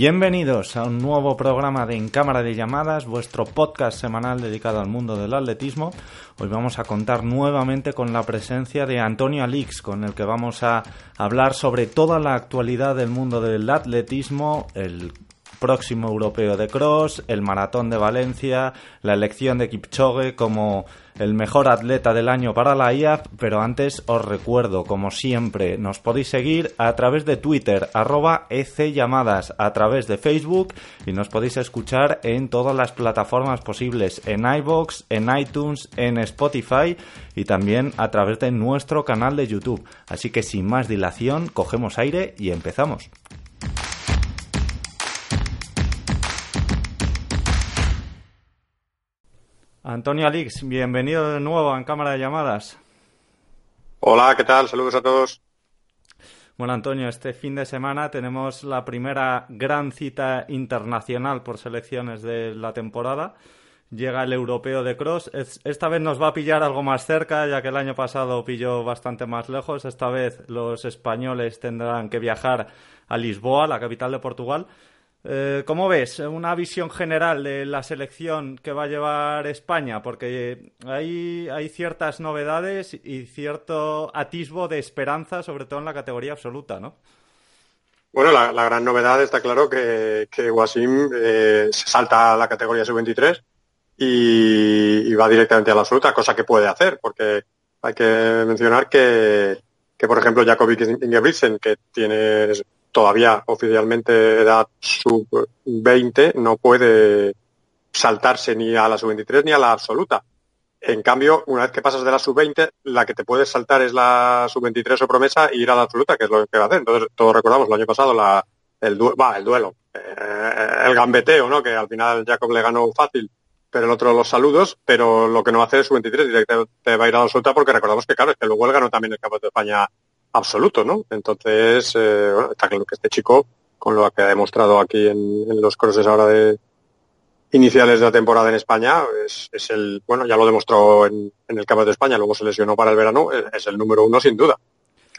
Bienvenidos a un nuevo programa de En Cámara de Llamadas, vuestro podcast semanal dedicado al mundo del atletismo. Hoy vamos a contar nuevamente con la presencia de Antonio Alix, con el que vamos a hablar sobre toda la actualidad del mundo del atletismo, próximo europeo de cross, el maratón de Valencia, la elección de Kipchoge como el mejor atleta del año para la IAF, pero antes os recuerdo, como siempre, nos podéis seguir a través de Twitter, arroba a través de Facebook y nos podéis escuchar en todas las plataformas posibles, en iBox, en iTunes, en Spotify y también a través de nuestro canal de YouTube. Así que sin más dilación, cogemos aire y empezamos. Antonio Alix, bienvenido de nuevo en Cámara de Llamadas. Hola, ¿qué tal? Saludos a todos. Bueno, Antonio, este fin de semana tenemos la primera gran cita internacional por selecciones de la temporada. Llega el europeo de cross. Esta vez nos va a pillar algo más cerca, ya que el año pasado pilló bastante más lejos. Esta vez los españoles tendrán que viajar a Lisboa, la capital de Portugal. Eh, ¿Cómo ves una visión general de la selección que va a llevar España? Porque hay, ciertas novedades y cierto atisbo de esperanza, sobre todo en la categoría absoluta, ¿no? Bueno, la, gran novedad está claro que, que Wasim eh, se salta a la categoría sub-23 y, va directamente a la absoluta, cosa que puede hacer, porque hay que mencionar que, que por ejemplo, Jakovic Ingebrigtsen, que tiene todavía oficialmente edad sub-20 no puede saltarse ni a la sub-23 ni a la absoluta. En cambio, una vez que pasas de la sub-20, la que te puedes saltar es la sub-23 o promesa y ir a la absoluta, que es lo que va a hacer. Entonces, todos recordamos el año pasado la, el, el duelo, eh, el gambeteo, ¿no? Que al final Jacob le ganó fácil, pero el otro los saludos, pero lo que no va a hacer es sub-23, directamente va a ir a la absoluta porque recordamos que, claro, es que luego él ganó también el Campeonato de España absoluto, ¿no? Entonces, eh, bueno, está claro que este chico, con lo que ha demostrado aquí en, los crosses ahora de iniciales de la temporada en España, es, el, bueno, ya lo demostró en, el Campeonato de España, luego se lesionó para el verano, es, el número uno sin duda.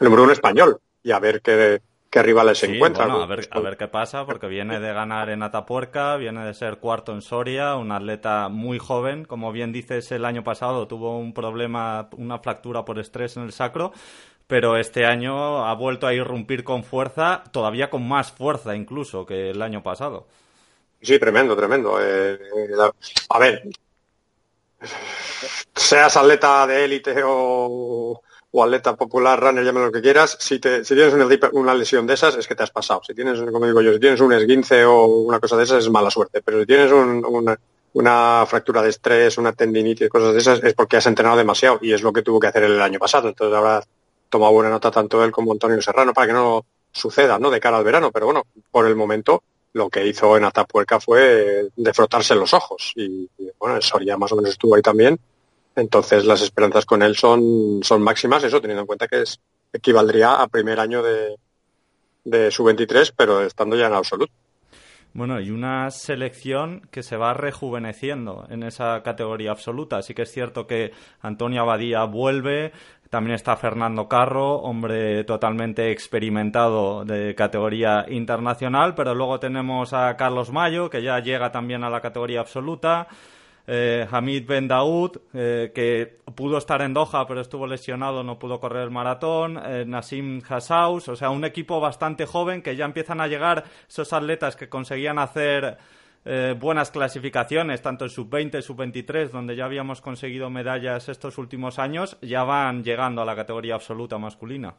El número uno español. Y a ver qué, qué rivales se encuentran. a, ver, a ver qué pasa, porque viene de ganar en Atapuerca, viene de ser cuarto en Soria, un atleta muy joven. Como bien dices, el año pasado tuvo un problema, una fractura por estrés en el sacro, pero este año ha vuelto a irrumpir con fuerza, todavía con más fuerza incluso que el año pasado. Sí, tremendo, tremendo. Eh, a ver, seas atleta de élite o, atleta popular, runner, llámalo lo que quieras, si, te, si tienes una, lesión de esas es que te has pasado. Si tienes, como digo yo, si tienes un esguince o una cosa de esas es mala suerte, pero si tienes una, una, fractura de estrés, una tendinitis, cosas de esas, es porque has entrenado demasiado y es lo que tuvo que hacer el año pasado. Entonces ahora toma buena nota tanto él como Antonio Serrano para que no suceda, ¿no? De cara al verano, pero bueno, por el momento lo que hizo en Atapuerca fue de frotarse los ojos y, bueno, el Soria más o menos estuvo ahí también. Entonces las esperanzas con él son, son máximas, eso teniendo en cuenta que es equivaldría a primer año de, de su 23, pero estando ya en absoluto. Bueno, y una selección que se va rejuveneciendo en esa categoría absoluta. Así que es cierto que Antonio Abadía vuelve, también está Fernando Carro, hombre totalmente experimentado de categoría internacional, pero luego tenemos a Carlos Mayo, que ya llega también a la categoría absoluta. Eh, Hamid Ben Daoud, eh, que pudo estar en Doha, pero estuvo lesionado, no pudo correr el maratón. Eh, Nassim Hassaus, o sea, un equipo bastante joven que ya empiezan a llegar esos atletas que conseguían hacer eh, buenas clasificaciones, tanto en sub-20, sub-23, donde ya habíamos conseguido medallas estos últimos años, ya van llegando a la categoría absoluta masculina.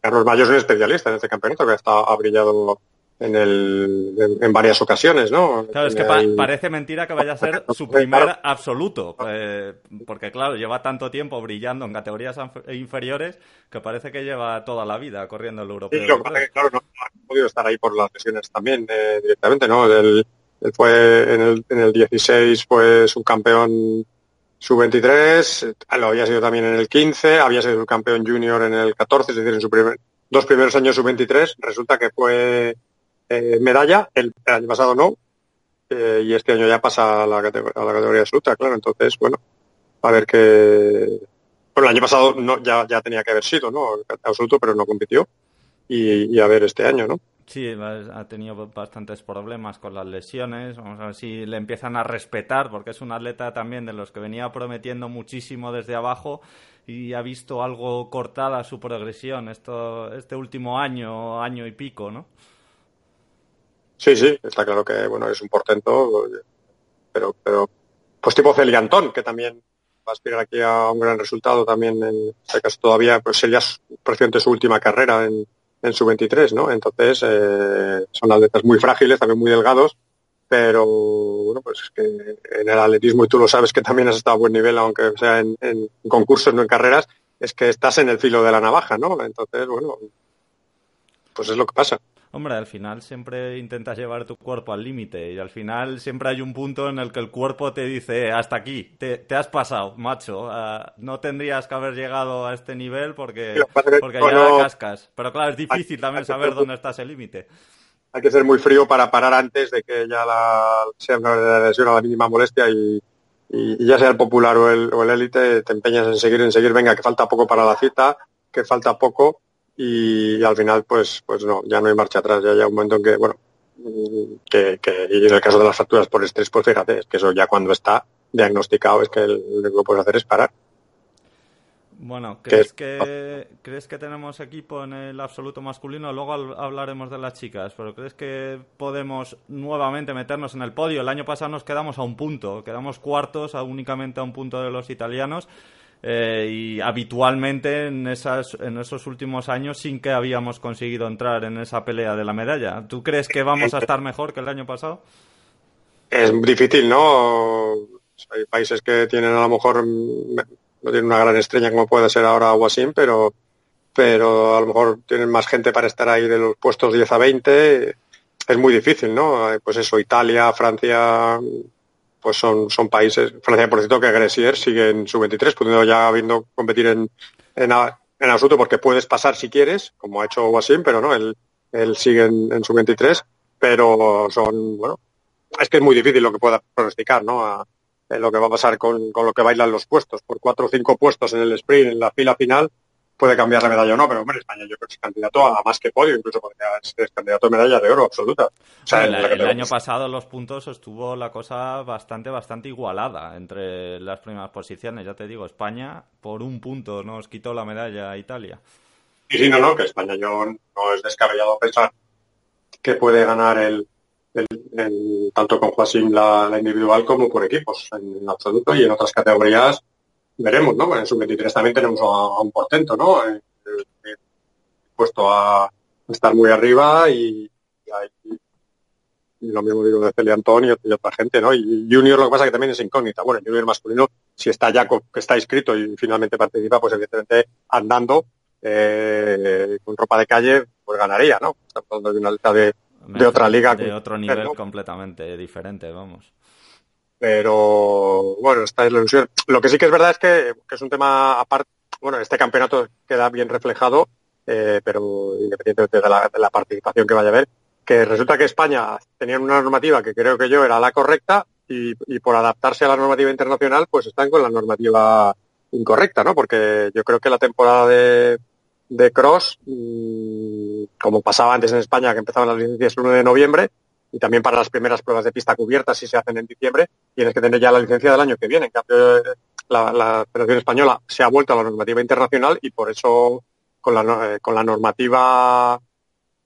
Carlos Mayo es un especialista en este campeonato que ha brillado en, el, en, varias ocasiones, ¿no? Claro, es que parece mentira que vaya a ser su primer absoluto, eh, porque claro, lleva tanto tiempo brillando en categorías inferiores que parece que lleva toda la vida corriendo el europeo. Sí, lo que claro, no, ha podido estar ahí por las lesiones también eh, directamente, ¿no? Del, él fue en el, en el 16 fue subcampeón sub-23, lo había sido también en el 15, había sido campeón junior en el 14, es decir, en sus primer, dos primeros años sub-23. Resulta que fue eh, medalla, el, año pasado no, eh, y este año ya pasa a la, categoría, a la categoría absoluta, claro. Entonces, bueno, a ver qué... Bueno, el año pasado no, ya, ya tenía que haber sido, ¿no? Absoluto, pero no compitió. Y, y a ver este año, ¿no? Sí, ha tenido bastantes problemas con las lesiones. Vamos a ver si le empiezan a respetar, porque es un atleta también de los que venía prometiendo muchísimo desde abajo y ha visto algo cortada su progresión esto, este último año, año y pico, ¿no? Sí, sí, está claro que bueno es un portento, pero, pero pues tipo Celiantón, que también va a aspirar aquí a un gran resultado también en este caso todavía, pues sería presidente su última carrera en en su 23, ¿no? Entonces, eh, son atletas muy frágiles, también muy delgados, pero bueno, pues es que en el atletismo, y tú lo sabes que también has estado a buen nivel, aunque sea en, concursos, no en carreras, es que estás en el filo de la navaja, ¿no? Entonces, bueno, pues es lo que pasa. Hombre, al final siempre intentas llevar tu cuerpo al límite y al final siempre hay un punto en el que el cuerpo te dice eh, hasta aquí, te, has pasado, macho, ah, no tendrías que haber llegado a este nivel porque, porque ya cascas. Pero claro, es difícil también saber dónde está ese límite. Hay que ser muy frío para parar antes de que ya la, sea una lesión a la mínima molestia y, ya sea el popular o el, o el élite, te empeñas en seguir, en seguir, venga, que falta poco para la cita, que falta poco y al final pues pues no ya no hay marcha atrás ya hay un momento en que bueno que, y en el caso de las facturas por estrés pues fíjate es que eso ya cuando está diagnosticado es que lo que puedes hacer es parar bueno, ¿crees que, ¿crees que tenemos equipo en el absoluto masculino? Luego hablaremos de las chicas, pero ¿crees que podemos nuevamente meternos en el podio? El año pasado nos quedamos a un punto, quedamos cuartos a únicamente a un punto de los italianos. Eh, y habitualmente en, esas, en esos últimos años sin que habíamos conseguido entrar en esa pelea de la medalla. ¿Tú crees que vamos a estar mejor que el año pasado? Es difícil, ¿no? Hay países que tienen a lo mejor no tienen una gran estrella como puede ser ahora Wasim, pero pero a lo mejor tienen más gente para estar ahí de los puestos 10 a 20. Es muy difícil, ¿no? Pues eso, Italia, Francia, pues son, son países, Francia por cierto que Gresier sigue en su 23, pudiendo ya habiendo competir en, en, en, absoluto porque puedes pasar si quieres, como ha hecho Wasim, pero no, él, él sigue en, su 23, pero son, bueno, es que es muy difícil lo que pueda pronosticar, ¿no? Lo que va a pasar con, con lo que bailan los puestos, por cuatro o cinco puestos en el sprint, en la fila final, puede cambiar la medalla o no, pero hombre, España yo creo que es candidato a más que podio, incluso podría ser candidato a medalla de oro absoluta. el, año pasado los puntos estuvo la cosa bastante, bastante igualada entre las primeras posiciones. Ya te digo, España por un punto nos quitó la medalla a Italia. Y sí, no, no, que España yo no es descabellado pensar que puede ganar el, tanto con Joasim la, individual como por equipos en absoluto y en otras categorías veremos, ¿no? En sub-23 también tenemos a, un portento, ¿no? Eh, eh, puesto a estar muy arriba y, lo mismo digo de Celia Antonio y, otra gente, ¿no? Y Junior lo que pasa que también es incógnita. Bueno, Junior masculino, si está ya que está inscrito y finalmente participa, pues evidentemente andando eh, con ropa de calle, pues ganaría, ¿no? Estamos hablando de una alta de, otra liga. De otro nivel completamente diferente, vamos pero bueno, esta es la ilusión. Lo que sí que es verdad es que, es un tema aparte, bueno, este campeonato queda bien reflejado, eh, pero independientemente de la, participación que vaya a haber, que resulta que España tenía una normativa que creo que yo era la correcta y, por adaptarse a la normativa internacional, pues están con la normativa incorrecta, ¿no? Porque yo creo que la temporada de, de cross, mm, como pasaba antes en España, que empezaban las licencias el 1 de noviembre, y también para las primeras pruebas de pista cubiertas, si se hacen en diciembre, tienes que tener ya la licencia del año que viene. En cambio, la, la Federación Española se ha vuelto a la normativa internacional y por eso con la, eh, con la normativa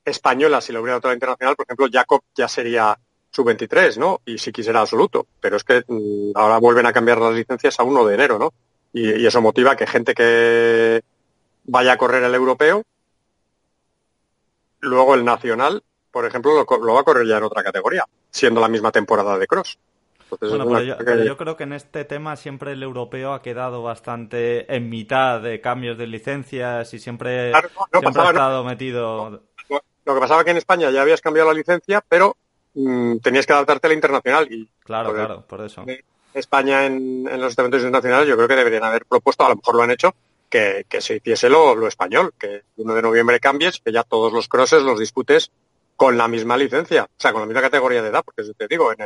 española, si lo hubiera otra internacional, por ejemplo, Jacob ya sería sub-23, ¿no? Y si quisiera absoluto. Pero es que mm, ahora vuelven a cambiar las licencias a 1 de enero, ¿no? y eso motiva que gente que vaya a correr el europeo, luego el nacional por ejemplo, lo, va a correr ya en otra categoría, siendo la misma temporada de cross. bueno, pero yo, creo que en este tema siempre el europeo ha quedado bastante en mitad de cambios de licencias y siempre, ha estado metido. Lo que pasaba que en España ya habías cambiado la licencia, pero mm, tenías que adaptarte a la internacional. Y, claro, claro, por eso. España en, los eventos internacionales yo creo que deberían haber propuesto, a lo mejor lo han hecho, que, se hiciese lo, lo español, que el 1 de noviembre cambies, que ya todos los crosses los disputes con la misma licencia, o sea, con la misma categoría de edad, porque te digo, en,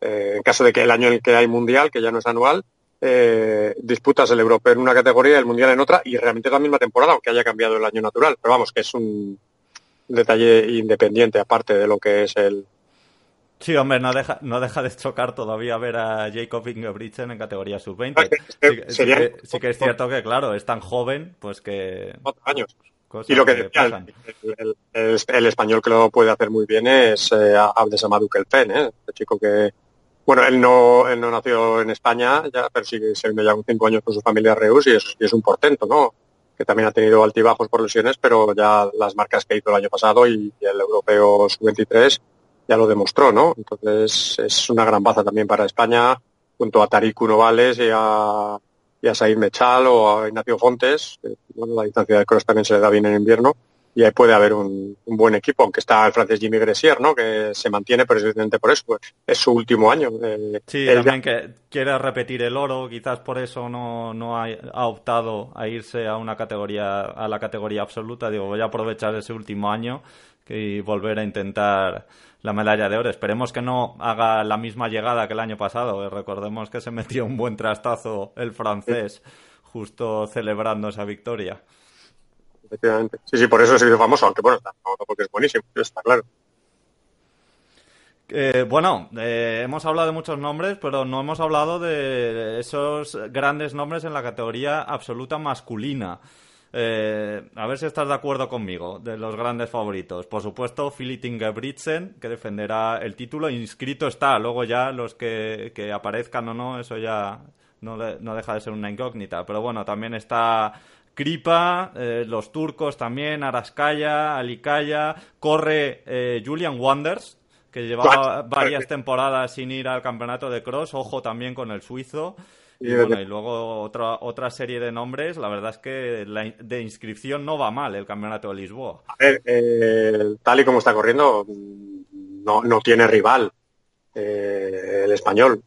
eh, en caso de que el año en el que hay mundial, que ya no es anual, eh, disputas el europeo en una categoría y el mundial en otra, y realmente es la misma temporada, aunque haya cambiado el año natural. Pero vamos, que es un detalle independiente aparte de lo que es el, Sí, hombre, no deja, no deja de chocar todavía ver a Jacob Ingebrigtsen en categoría sub-20. Ah, Sí, sí, que, es cierto que, claro, es tan joven, pues que... Cuatro años. Y lo que, decía, el, el, español que lo puede hacer muy bien es eh, Abdesamadou Kelfen, ¿eh? El chico que... Bueno, él no, él no nació en España, ya, pero sí que se vino ya con cinco años con su familia Reus y es, y es un portento, ¿no? Que también ha tenido altibajos por lesiones, pero ya las marcas que hizo el año pasado y, y el europeo sub-23 ya lo demostró, ¿no? Entonces es una gran baza también para España, junto a Tariq Novales y a, y a Said Mechal o a Ignacio Fontes. bueno, la distancia de cross también se le da bien en invierno y ahí puede haber un, un, buen equipo, aunque está el francés Jimmy Gressier, ¿no? Que se mantiene precisamente por eso, pues, es su último año. Eh, sí, también que quiere repetir el oro, quizás por eso no, no ha, ha, optado a irse a una categoría, a la categoría absoluta. Digo, voy a aprovechar ese último año y volver a intentar la medalla de oro. Esperemos que no haga la misma llegada que el año pasado. Recordemos que se metió un buen trastazo el francés justo celebrando esa victoria. Efectivamente. Sí, sí, por eso se hizo famoso, aunque bueno, no porque es buenísimo, está claro. Eh, bueno, eh, hemos hablado de muchos nombres, pero no hemos hablado de esos grandes nombres en la categoría absoluta masculina. Eh, a ver si estás de acuerdo conmigo, de los grandes favoritos. Por supuesto, Philip Ingebrigtsen, que defenderá el título. Inscrito está, luego ya los que, que aparezcan o no, eso ya no, no, deja de ser una incógnita. Pero bueno, también está Kripa, eh, los turcos también, Araskaya, Alikaya, corre eh, Julian Wanders, que llevaba varias temporadas sin ir al campeonato de cross, ojo también con el suizo. Y, bueno, y luego otra, otra serie de nombres, la verdad es que la de inscripción no va mal el Campeonato de Lisboa. A ver, eh, tal y como está corriendo, no, no tiene rival eh, el español.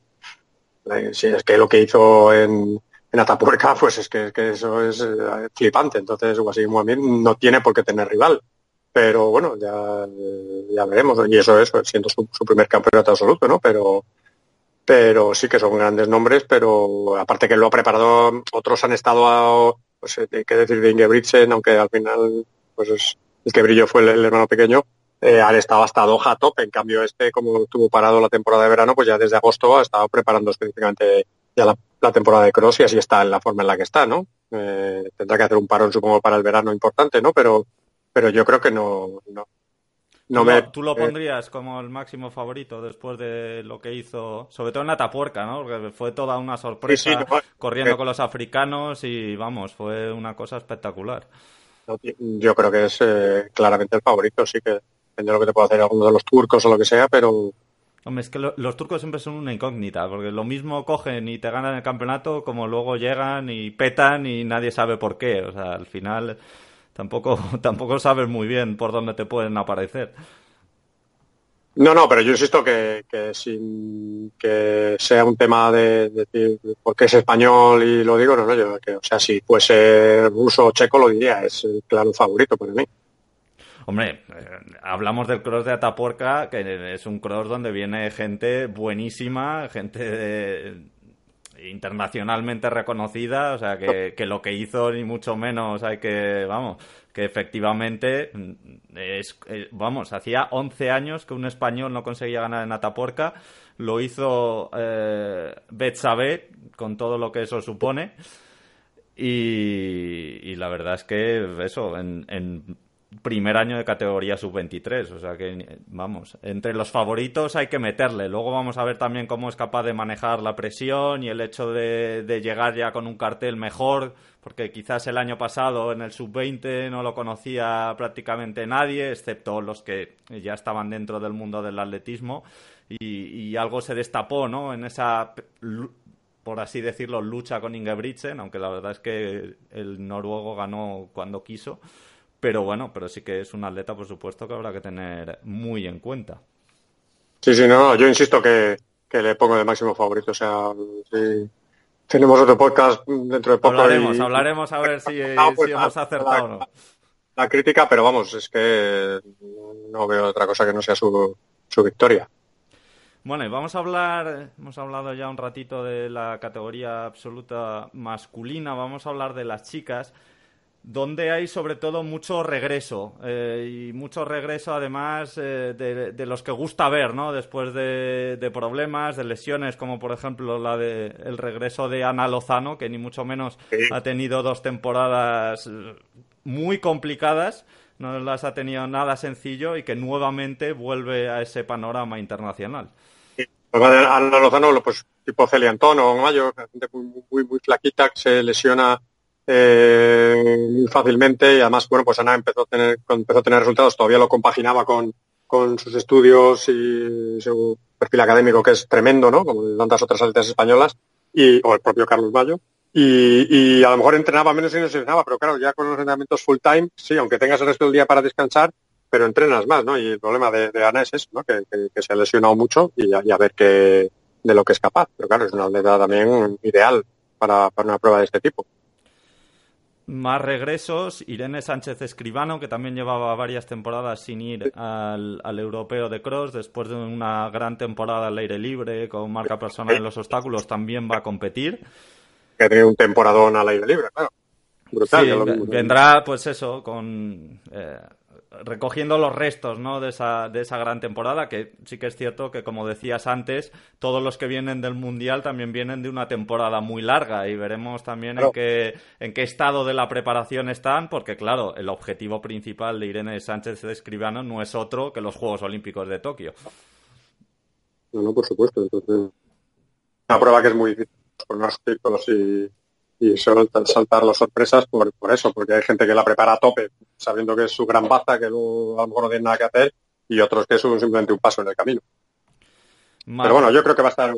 Eh, si es que lo que hizo en, en Atapuerca, pues es que, es que eso es eh, flipante. Entonces, Muamin no tiene por qué tener rival. Pero bueno, ya, ya veremos. Y eso es, siendo su, su primer campeonato absoluto, ¿no? Pero pero sí que son grandes nombres, pero aparte que lo ha preparado, otros han estado, a, pues hay que decir de Ingebrigtsen, aunque al final, pues es, el que brilló fue el, hermano pequeño, eh, han estado hasta Doha a tope, en cambio este, como estuvo parado la temporada de verano, pues ya desde agosto ha estado preparando específicamente ya la, la temporada de cross y así está en la forma en la que está, ¿no? Eh, tendrá que hacer un parón, supongo, para el verano importante, ¿no? Pero, pero yo creo que no, no, no ¿Tú, me, ¿Tú, lo, pondrías como el máximo favorito después de lo que hizo, sobre todo en Atapuerca, ¿no? Porque fue toda una sorpresa sí, sí, no, corriendo eh, con los africanos y vamos, fue una cosa espectacular. Yo creo que es eh, claramente el favorito, sí que depende de lo que te pueda hacer alguno de los turcos o lo que sea, pero. Hombre, es que lo, los turcos siempre son una incógnita, porque lo mismo cogen y te ganan el campeonato, como luego llegan y petan y nadie sabe por qué. O sea, al final tampoco, tampoco sabes muy bien por dónde te pueden aparecer. No, no, pero yo insisto que, que sin que sea un tema de, decir porque es español y lo digo, no, no, yo, que, o sea, si fuese ruso o checo lo diría, es el claro favorito para mí. Hombre, eh, hablamos del cross de Atapuerca, que es un cross donde viene gente buenísima, gente de, internacionalmente reconocida, o sea, que, que, lo que hizo ni mucho menos hay que, vamos, que efectivamente es, eh, vamos, hacía 11 años que un español no conseguía ganar en Atapuerca, lo hizo eh, Betsabe, con todo lo que eso supone, y, y la verdad es que eso, en, en primer año de categoría sub-23. O sea que, vamos, entre los favoritos hay que meterle. Luego vamos a ver también cómo es capaz de manejar la presión y el hecho de, llegar ya con un cartel mejor, porque quizás el año pasado en el sub-20 no lo conocía prácticamente nadie, excepto los que ya estaban dentro del mundo del atletismo. Y, y algo se destapó, ¿no? En esa por así decirlo, lucha con Ingebrigtsen, aunque la verdad es que el noruego ganó cuando quiso. Pero bueno, pero sí que es un atleta, por supuesto, que habrá que tener muy en cuenta. Sí, sí, no, yo insisto que, que le pongo de máximo favorito. O sea, sí, tenemos otro podcast dentro de poco. Hablaremos, y... hablaremos a ver si, ah, pues, si hemos acertado o no. La crítica, pero vamos, es que no veo otra cosa que no sea su, su victoria. Bueno, y vamos a hablar, hemos hablado ya un ratito de la categoría absoluta masculina, vamos a hablar de las chicas. Donde hay sobre todo mucho regreso eh, y mucho regreso además eh, de, los que gusta ver, ¿no? Después de, problemas, de lesiones, como por ejemplo la de el regreso de Ana Lozano, que ni mucho menos ha tenido dos temporadas eh, muy complicadas, no las ha tenido nada sencillo y que nuevamente vuelve a ese panorama internacional. Ana Lozano, pues tipo Celia o Mayo, gente muy, muy, muy flaquita que se lesiona eh, fácilmente y además, bueno, pues Ana empezó a tener, empezó a tener resultados, todavía lo compaginaba con, con sus estudios y su perfil académico que es tremendo, ¿no? Como tantas otras atletas españolas y, o el propio Carlos Mayo. Y, y a lo mejor entrenaba menos y no se entrenaba, pero claro, ya con los entrenamientos full time, sí, aunque tengas el resto del día para descansar, pero entrenas más, ¿no? Y el problema de, Ana es eso, ¿no? Que, se ha lesionado mucho y a, a ver qué, de lo que es capaz. Pero claro, es una atleta también ideal para, para una prueba de este tipo. Más regresos, Irene Sánchez Escribano, que también llevaba varias temporadas sin ir al, europeo de cross, después de una gran temporada al aire libre, con marca personal en los obstáculos, también va a competir. Que tiene un temporadón al aire libre, claro. Brutal. vendrá, pues eso, con eh, recogiendo los restos ¿no? de, esa, de esa gran temporada, que sí que es cierto que, como decías antes, todos los que vienen del Mundial también vienen de una temporada muy larga y veremos también en, qué, en qué estado de la preparación están, porque, claro, el objetivo principal de Irene Sánchez de Escribano no es otro que los Juegos Olímpicos de Tokio. No, no, por supuesto. Entonces, una prueba que es muy difícil pronósticos y y suelen saltar las sorpresas por, por eso, porque hay gente que la prepara a tope, sabiendo que es su gran baza, que luego a lo mejor no tiene nada que hacer, y otros que es simplemente un paso en el camino. Pero bueno, yo creo que va a estar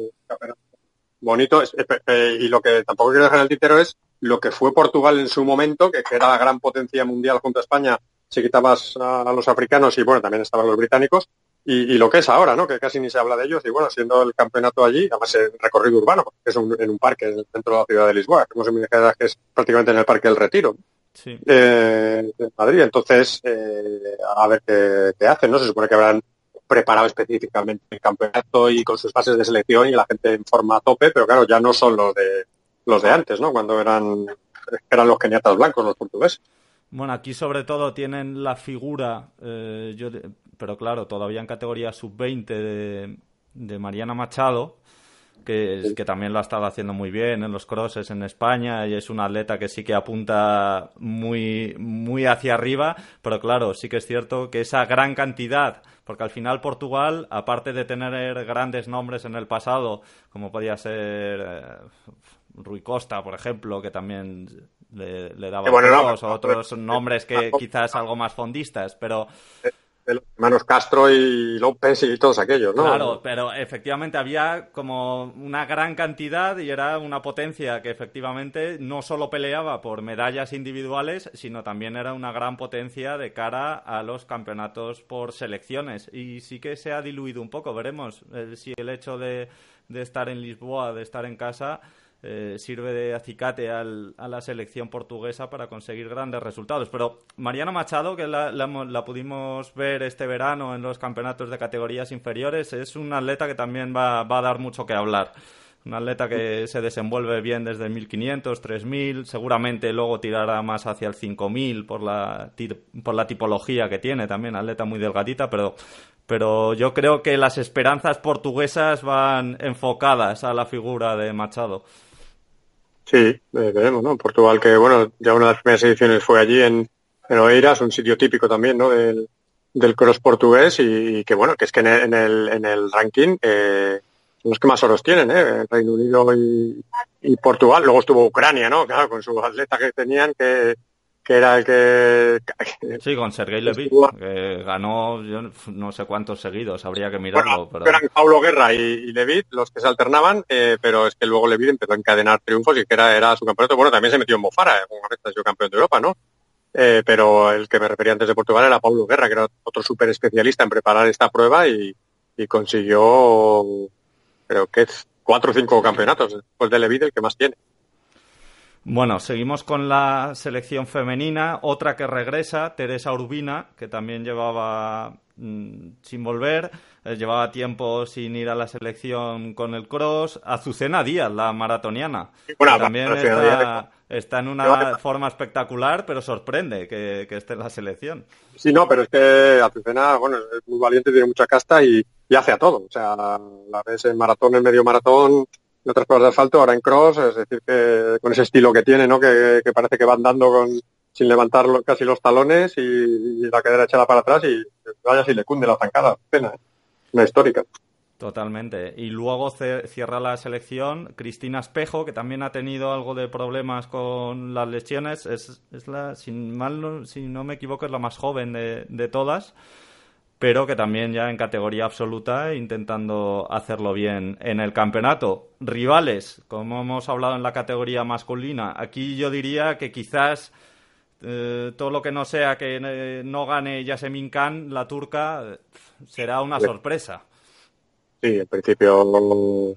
bonito, y lo que tampoco quiero dejar en el tintero es lo que fue Portugal en su momento, que, era la gran potencia mundial junto a España, si quitabas a los africanos y bueno, también estaban los británicos, y, lo que es ahora, ¿no? Que casi ni se habla de ellos. Y bueno, siendo el campeonato allí, además el recorrido urbano, porque es en un parque dentro de la ciudad de Lisboa, hemos en que es prácticamente en el Parque del Retiro. Sí. Eh, de Madrid. Entonces, eh, a ver qué, qué, hacen, ¿no? Se supone que habrán preparado específicamente el campeonato y con sus fases de selección y la gente en forma a tope, pero claro, ya no son los de los de antes, ¿no? Cuando eran eran los keniatas blancos, los portugueses. Bueno, aquí sobre todo tienen la figura, eh, yo pero claro, todavía en categoría sub-20 de, de, Mariana Machado, que, que, también lo ha estado haciendo muy bien en los crosses en España y es una atleta que sí que apunta muy, muy hacia arriba, pero claro, sí que es cierto que esa gran cantidad, porque al final Portugal, aparte de tener grandes nombres en el pasado, como podía ser eh, Rui Costa, por ejemplo, que también le, le daba o otros nombres que quizás algo más fondistas, pero... De hermanos Castro y López y todos aquellos, ¿no? Claro, pero efectivamente había como una gran cantidad y era una potencia que efectivamente no solo peleaba por medallas individuales, sino también era una gran potencia de cara a los campeonatos por selecciones. Y sí que se ha diluido un poco, veremos eh, si el hecho de, de estar en Lisboa, de estar en casa, eh, sirve de acicate a la selección portuguesa para conseguir grandes resultados. Pero Mariana Machado, que la, pudimos ver este verano en los campeonatos de categorías inferiores, es un atleta que también va, a dar mucho que hablar. Un atleta que se desenvuelve bien desde el 1500, 3000, seguramente luego tirará más hacia el 5000 por la, por la tipología que tiene también, atleta muy delgadita, pero, pero yo creo que las esperanzas portuguesas van enfocadas a la figura de Machado. Sí, veremos, ¿no? Portugal, que bueno, ya una de las primeras ediciones fue allí en, en Oeiras, un sitio típico también, ¿no? Del, del cross portugués y, que bueno, que es que en el, en el, ranking eh, son los que más oros tienen, ¿eh? Reino Unido y, y, Portugal. Luego estuvo Ucrania, ¿no? Claro, con su atleta que tenían que que era el que... Sí, con Sergei Levit, que ganó yo no sé cuántos seguidos, habría que mirarlo. pero... Eran Paulo Guerra y, y los que se alternaban, eh, pero es que luego Levit empezó a encadenar triunfos y que era, era su campeonato. Bueno, también se metió en Mofara, con ha sido campeón de Europa, ¿no? Eh, pero el que me refería antes de Portugal era Paulo Guerra, que era otro súper especialista en preparar esta prueba y, y consiguió, creo que cuatro o cinco campeonatos, después de Levit el que más tiene. Bueno, seguimos con la selección femenina. Otra que regresa, Teresa Urbina, que también llevaba mm, sin volver, eh, llevaba tiempo sin ir a la selección con el cross. Azucena Díaz, la maratoniana, también está, en una forma espectacular, pero sorprende que, esté en la selección. Sí, no, pero es que Azucena, bueno, es muy valiente, tiene mucha casta y, hace a todo. O sea, la ves en maratón, en medio maratón, otras pruebas de asfalto, ahora en cross, es decir, que con ese estilo que tiene, ¿no? Que, parece que va andando con, sin levantar casi los talones y, la cadera echada para atrás y vaya si le cunde la zancada. Pena, ¿eh? Una histórica. Totalmente. Y luego cierra la selección Cristina Espejo, que también ha tenido algo de problemas con las lesiones. Es, es la, sin mal, si no me equivoco, es la más joven de, de todas pero que también ya en categoría absoluta intentando hacerlo bien en el campeonato. Rivales, como hemos hablado en la categoría masculina, aquí yo diría que quizás eh, todo lo que no sea que eh, no gane Yasemin Khan, la turca, será una sorpresa. Sí, en principio,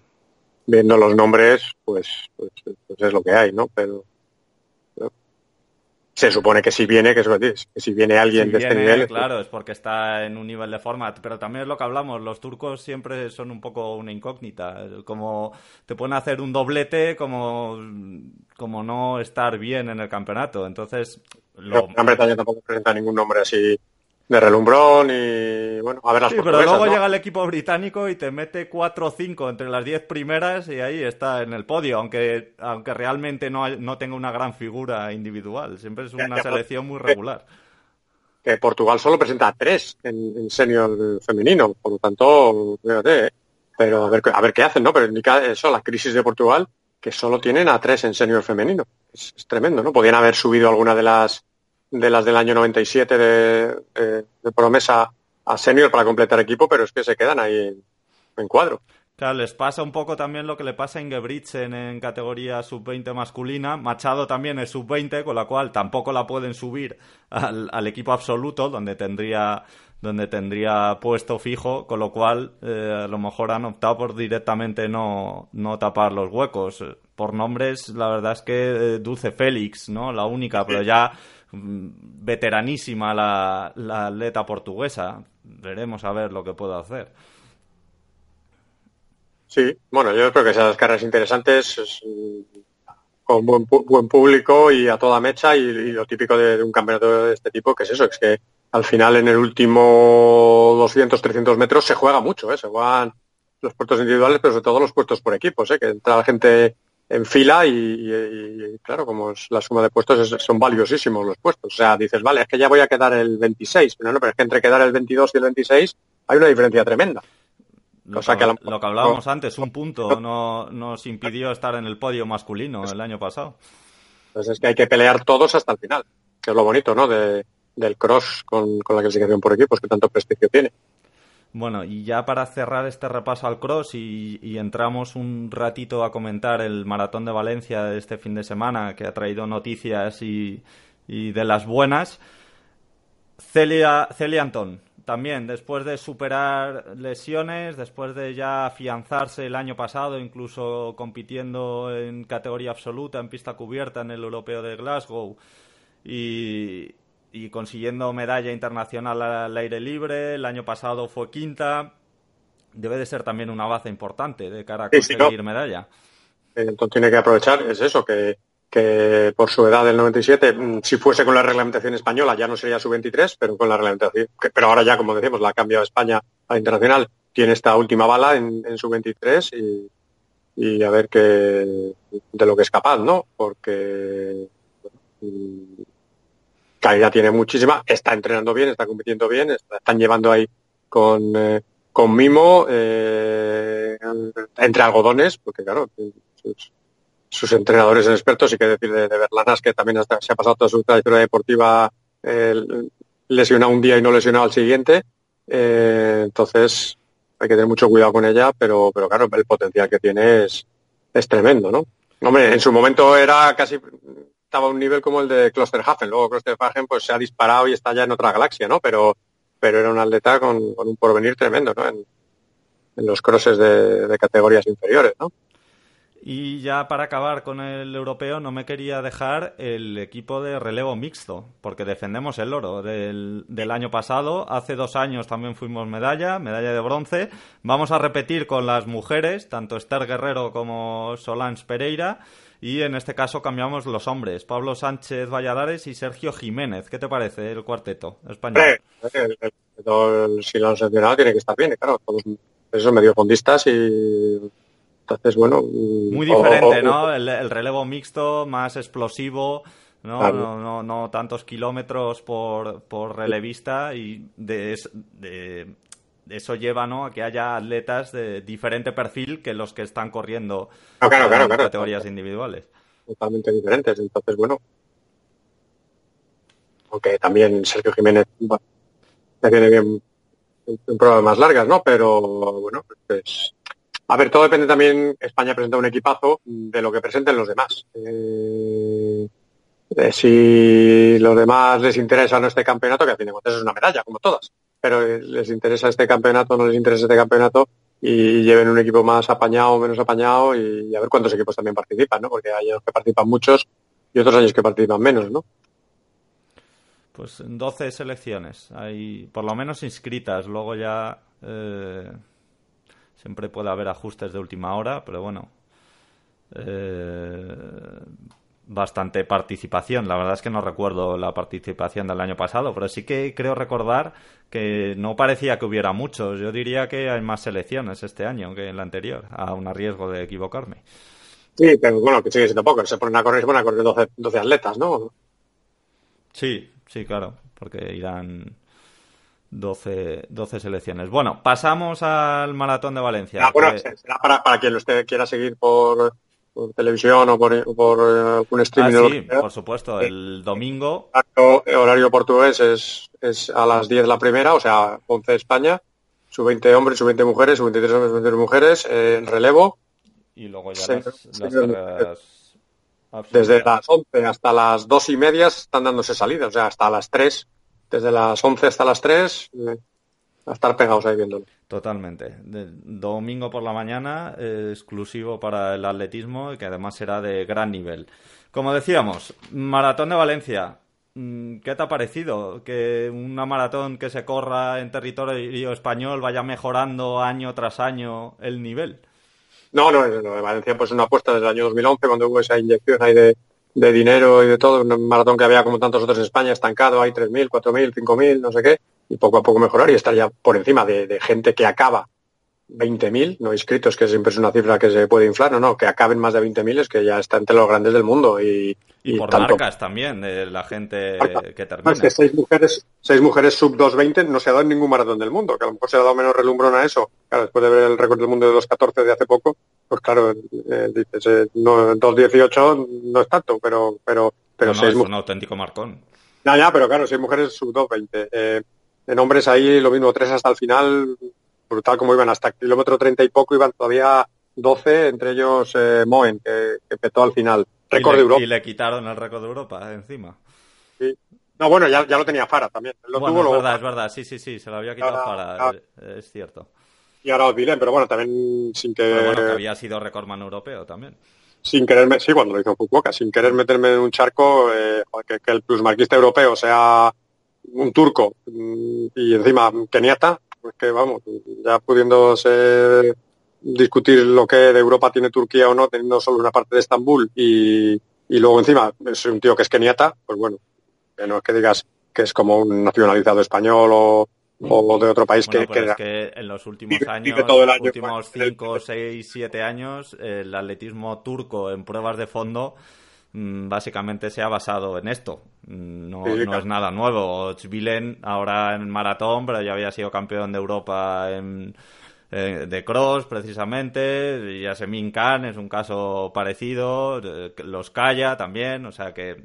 viendo los nombres, pues, pues, pues es lo que hay, ¿no? Pero se supone que si viene, que, es, que si viene alguien de este nivel. Claro, es porque está en un nivel de forma. Pero también es lo que hablamos, los turcos siempre son un poco una incógnita. Como te pueden hacer un doblete, como, como no estar bien en el campeonato. Entonces. Lo... Gran Bretaña tampoco presenta ningún nombre así de relumbrón y bueno, a ver las Sí, pero luego llega el equipo británico y te mete 4 o 5 entre las 10 primeras y ahí está en el podio, aunque aunque realmente no, no tenga una gran figura individual, siempre es una selección muy regular. Que, Portugal solo presenta 3 en, en, senior femenino, por lo tanto, fíjate, ¿eh? pero a ver, a ver qué hacen, ¿no? Pero eso, la crisis de Portugal, que solo tienen a 3 en senior femenino. Es, es tremendo, ¿no? Podían haber subido alguna de las de las del año 97 de, de, de promesa a senior para completar equipo, pero es que se quedan ahí en, cuadro. Claro, les pasa un poco también lo que le pasa a Ingebrigtsen en categoría sub-20 masculina. Machado también es sub-20, con la cual tampoco la pueden subir al, al, equipo absoluto, donde tendría, donde tendría puesto fijo, con lo cual eh, a lo mejor han optado por directamente no, no tapar los huecos. Por nombres, la verdad es que eh, Dulce Félix, ¿no? La única, pero ya veteranísima la, la atleta portuguesa. Veremos a ver lo que puedo hacer. Sí, bueno, yo creo que esas carreras interesantes con buen, público y a toda mecha y, lo típico de, un campeonato de este tipo, que es eso, es que al final en el último 200, 300 metros se juega mucho, ¿eh? se juegan los puertos individuales, pero sobre todo los puestos por equipos, ¿eh? que entra la gente en fila y, claro, como es la suma de puestos son valiosísimos los puestos. O sea, dices, vale, es que ya voy a quedar el 26, pero no, pero es que entre quedar el 22 y el 26 hay una diferencia tremenda. Lo, que, lo que hablábamos antes, un punto no nos impidió estar en el podio masculino el año pasado. Entonces es que hay que pelear todos hasta el final, que es lo bonito, ¿no? De, del cross con, con la clasificación por equipos, que tanto prestigio tiene. Bueno, y ya para cerrar este repaso al cross y, entramos un ratito a comentar el maratón de Valencia de este fin de semana, que ha traído noticias y, de las buenas. Celia, Celia Antón, también después de superar lesiones, después de ya afianzarse el año pasado, incluso compitiendo en categoría absoluta, en pista cubierta en el Europeo de Glasgow, y, y consiguiendo medalla internacional al aire libre. El año pasado fue quinta. Debe de ser también una base importante de cara a conseguir medalla. Entonces tiene que aprovechar, es eso, que, que por su edad del 97, mm, si fuese con la reglamentación española ya no sería su 23, pero con la reglamentación, pero ahora ya, como decimos, la ha cambiado España a internacional, tiene esta última bala en, en su 23 y, y a ver qué de lo que es capaz, ¿no? Porque calidad tiene muchísima, está entrenando bien, está compitiendo bien, están llevando ahí con, eh, con mimo eh, entre algodones, porque claro, sus, entrenadores son expertos y que decir de, de Berlanas, que también se ha pasado toda su trayectoria deportiva eh, lesionado un día y no lesionado al siguiente. Eh, entonces hay que tener mucho cuidado con ella, pero, pero claro, el potencial que tiene es, es tremendo, ¿no? Hombre, en su momento era casi estaba a un nivel como el de Klosterhafen. Luego Klosterhafen pues se ha disparado y está ya en otra galaxia, ¿no? Pero, pero era un atleta con, un porvenir tremendo, ¿no? En, los crosses de, categorías inferiores, ¿no? Y ya para acabar con el europeo, no me quería dejar el equipo de relevo mixto, porque defendemos el oro del, del, año pasado. Hace dos años también fuimos medalla, medalla de bronce. Vamos a repetir con las mujeres, tanto Esther Guerrero como Solange Pereira. Y en este caso cambiamos los hombres, Pablo Sánchez Valladares y Sergio Jiménez. ¿Qué te parece el cuarteto español? el, el, si lo han seleccionado tiene que estar bien, claro. Todos esos mediofondistas y entonces, bueno... Muy diferente, ¿no? El, relevo mixto, más explosivo, ¿no? No, no, no, tantos kilómetros por, por relevista y de, de, eso lleva ¿no? a que haya atletas de diferente perfil que los que están corriendo en categorías individuales. Totalmente diferentes. Entonces, bueno, aunque también Sergio Jiménez bueno, ya tiene bien en pruebas más largas, ¿no? Pero bueno, pues a ver, todo depende también, España presenta un equipazo de lo que presenten los demás. Eh, si los demás les interesa no este campeonato, que a fin de cuentas es una medalla, como todas, pero les interesa este campeonato, no les interesa este campeonato, y lleven un equipo más apañado o menos apañado y, a ver cuántos equipos también participan, ¿no? Porque hay años que participan muchos y otros años que participan menos, ¿no? Pues 12 selecciones, hay por lo menos inscritas, luego ya eh, Siempre puede haber ajustes de última hora, pero bueno. Eh, bastante participación. La verdad es que no recuerdo la participación del año pasado, pero sí que creo recordar que no parecía que hubiera muchos. Yo diría que hay más selecciones este año que en el anterior, a un riesgo de equivocarme. Sí, pero bueno, que sigue siendo poco. Se ponen a correr, van a correr 12, 12 atletas, ¿no? Sí, sí, claro, porque irán 12, 12 selecciones. Bueno, pasamos al Maratón de Valencia. Ah, bueno, será para, para quien usted quiera seguir por, por televisión o por, por eh, algún streaming. Ah, sí, por supuesto, el domingo. El horario portugués es, es a las 10 la primera, o sea, 11 España, su 20 hombres, su 20 mujeres, su 23 hombres, su 23 mujeres, eh, en relevo. Y luego ya las, Desde las 11 hasta las 2 y media están dándose salidas, o sea, hasta las 3 desde las 11 hasta las 3, eh, a estar pegados ahí viéndolo. Totalmente. domingo por la mañana, eh, exclusivo para el atletismo y que además será de gran nivel. Como decíamos, Maratón de Valencia. Mm, ¿Qué te ha parecido? Que una maratón que se corra en territorio español vaya mejorando año tras año el nivel. No, no, no, Valencia pues una apuesta desde el año 2011 cuando hubo esa inyección ahí de, de dinero y de todo, un maratón que había como tantos otros en España, estancado, hay 3.000, 4.000, 5.000, no sé qué, y poco a poco mejorar y estar ya por encima de, de gente que acaba 20.000, no inscritos, que siempre es una cifra que se puede inflar, no, no, que acaben más de 20.000 es que ya está entre los grandes del mundo. Y, y, por marcas también, de la gente que termina. es que seis mujeres, seis mujeres sub 2.20 no se ha dado en ningún maratón del mundo, que a lo mejor se ha dado menos relumbrón a eso. Claro, después de ver el récord del mundo de 2.14 de hace poco, pues claro, eh, dices, eh, no, 2.18 no es tanto, pero, pero, pero no, es un auténtico marcón. Ya, ya, pero claro, seis mujeres sub 2.20. Eh, en hombres ahí lo mismo, tres hasta el final, brutal como iban, hasta el kilómetro 30 y poco iban todavía 12, entre ellos eh, Moen, que, que, petó al final. Récord de Europa. Y le quitaron el récord de Europa encima. Sí. No, bueno, ya, ya lo tenía Fara también. Lo bueno, tuvo es luego. verdad, es verdad, sí, sí, sí, se lo había quitado Fara, ahora, es cierto. Y ahora Odilén, pero bueno, también sin que... Pero bueno, que había sido recordman europeo también. Sin quererme, sí, cuando lo hizo Fukuoka, sin querer meterme en un charco, eh, que, que el plusmarquista europeo sea un turco mm, y encima keniata, pues que vamos, ya pudiéndose discutir lo que de Europa tiene Turquía o no, teniendo solo una parte de Estambul y, y luego encima es un tío que es keniata, pues bueno, que no es que digas que es como un nacionalizado español o, o de otro país bueno, que, pero que, es que en los últimos vive- años, vive todo el año últimos con el- 5, 6, 7 años, el atletismo turco en pruebas de fondo básicamente se ha basado en esto. Mm, No, es nada nuevo. Chvilen ahora en maratón, pero ya había sido campeón de Europa en, eh, de cross precisamente. Yasemin Khan es un caso parecido. eh, Los Kaya también. O sea que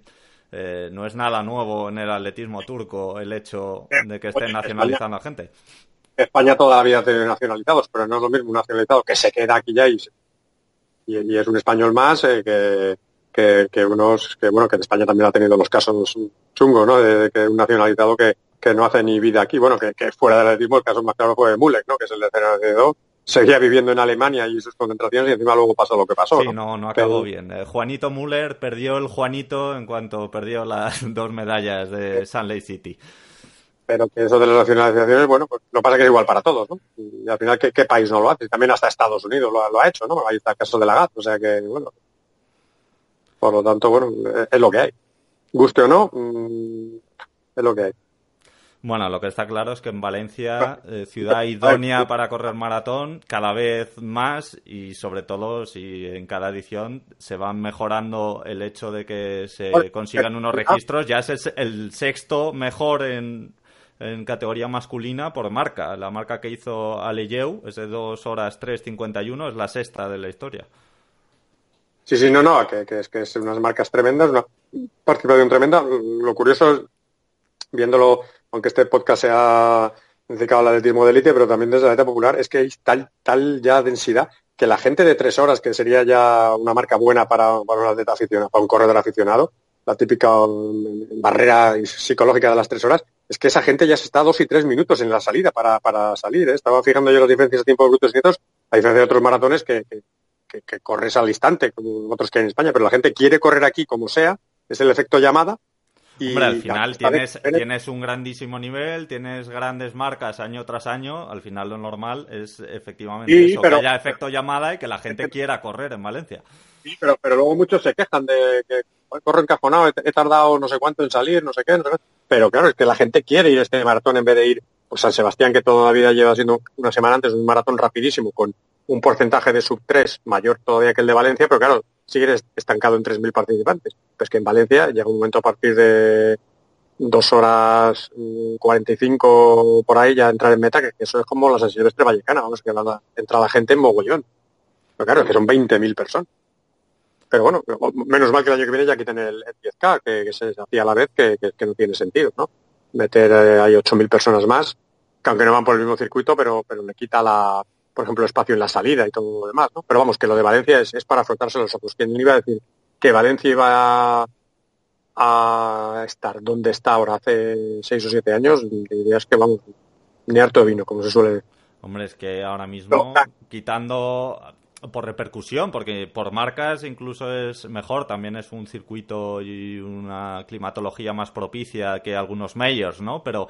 eh, no es nada nuevo en el atletismo turco el hecho de que estén nacionalizando a gente. España toda la vida tiene nacionalizados, pero no es lo mismo un nacionalizado que se queda aquí ya y, se- y, y es un español más eh, que, que, que unos, que bueno, que en España también ha tenido los casos chungos, ¿no? De, de que un nacionalizado que, que no hace ni vida aquí, bueno, que, que fuera del atletismo el caso más claro fue Mulek, ¿no? Que es el de Cerro seguía viviendo en Alemania y sus concentraciones y encima luego pasó lo que pasó. Sí, no, no, acabó bien. Eh, Juanito Müller perdió el Juanito en cuanto perdió las dos medallas de Sun Lake City. Pero que eso de las nacionalizaciones, bueno, pues lo pasa que es igual para todos, ¿no? Y al final, ¿qué, país no lo hace? También hasta Estados Unidos lo, ha hecho, ¿no? Ahí está el caso de la GAT, o sea que, bueno. Por lo tanto, bueno, es lo que hay. Guste o no, mm, es lo que hay. Bueno, lo que está claro es que en Valencia, eh, ciudad idónea para correr maratón, cada vez más y sobre todo si en cada edición se van mejorando el hecho de que se consigan unos registros, ya es el sexto mejor en, en categoría masculina por marca. La marca que hizo Aleyeu es de 2 horas 3.51, es la sexta de la historia. Sí, sí, no, no, que, es que es unas marcas tremendas, una participación tremenda. Lo curioso es, viéndolo aunque este podcast sea dedicado al atletismo de élite, pero también desde la élite popular, es que hay tal, tal ya densidad que la gente de tres horas, que sería ya una marca buena para, para un atleta aficionado, para un corredor aficionado, la típica mm, barrera psicológica de las tres horas, es que esa gente ya se está dos y tres minutos en la salida para, para salir. ¿eh? Estaba fijando yo las diferencias de tiempo de brutos y netos, a diferencia de otros maratones que, que, que, corres al instante, como otros que hay en España, pero la gente quiere correr aquí como sea, es el efecto llamada, Hombre, al final tienes, tienes un grandísimo nivel, tienes grandes marcas año tras año, al final lo normal es efectivamente eso, que haya efecto llamada y que la gente quiera correr en Valencia. Sí, pero, pero luego muchos se quejan de que corro encajonado, he, tardado no sé cuánto en salir, no sé qué, no sé qué. Pero claro, es que la gente quiere ir a este maratón en vez de ir pues San Sebastián, que toda la vida lleva siendo una semana antes un maratón rapidísimo, con un porcentaje de sub 3 mayor todavía que el de Valencia, pero claro, sigue estancado en 3.000 participantes. Pues que en Valencia llega un momento a partir de dos horas 45 mm, por ahí ya entrar en meta, que eso es como la San Silvestre Vallecana, vamos, que entra la gente en mogollón. Pero claro, es que son 20.000 personas. Pero bueno, menos mal que el año que viene ya quiten el, 10K, que, se hacía a la vez, que, no tiene sentido, ¿no? Meter eh, ahí 8.000 personas más, que aunque no van por el mismo circuito, pero, pero le quita la, por ejemplo, espacio en la salida y todo lo demás, ¿no? Pero vamos, que lo de Valencia es, es para frotarse los ojos. ¿Quién iba a decir que Valencia iba a, estar donde está ahora hace seis o siete años? Dirías que, vamos, ni harto vino, como se suele decir. Hombre, es que ahora mismo, quitando por repercusión, porque por marcas incluso es mejor, también es un circuito y una climatología más propicia que algunos majors, ¿no? Pero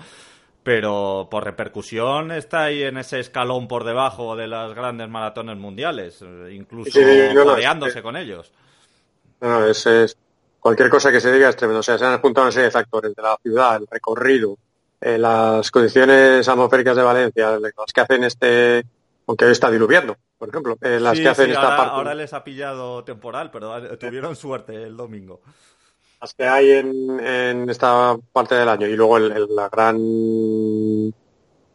pero por repercusión está ahí en ese escalón por debajo de las grandes maratones mundiales, eh, incluso sí, con ellos. No, es, es, cualquier cosa que se diga es tremendo. O sea, se han apuntado una serie de factores de la ciudad, el recorrido, eh, las condiciones atmosféricas de Valencia, las que hacen este, aunque hoy está diluviando, por ejemplo, eh, las que hacen esta parte. Ahora les ha pillado temporal, pero tuvieron suerte el domingo que hay en, esta parte del año. Y luego el, la gran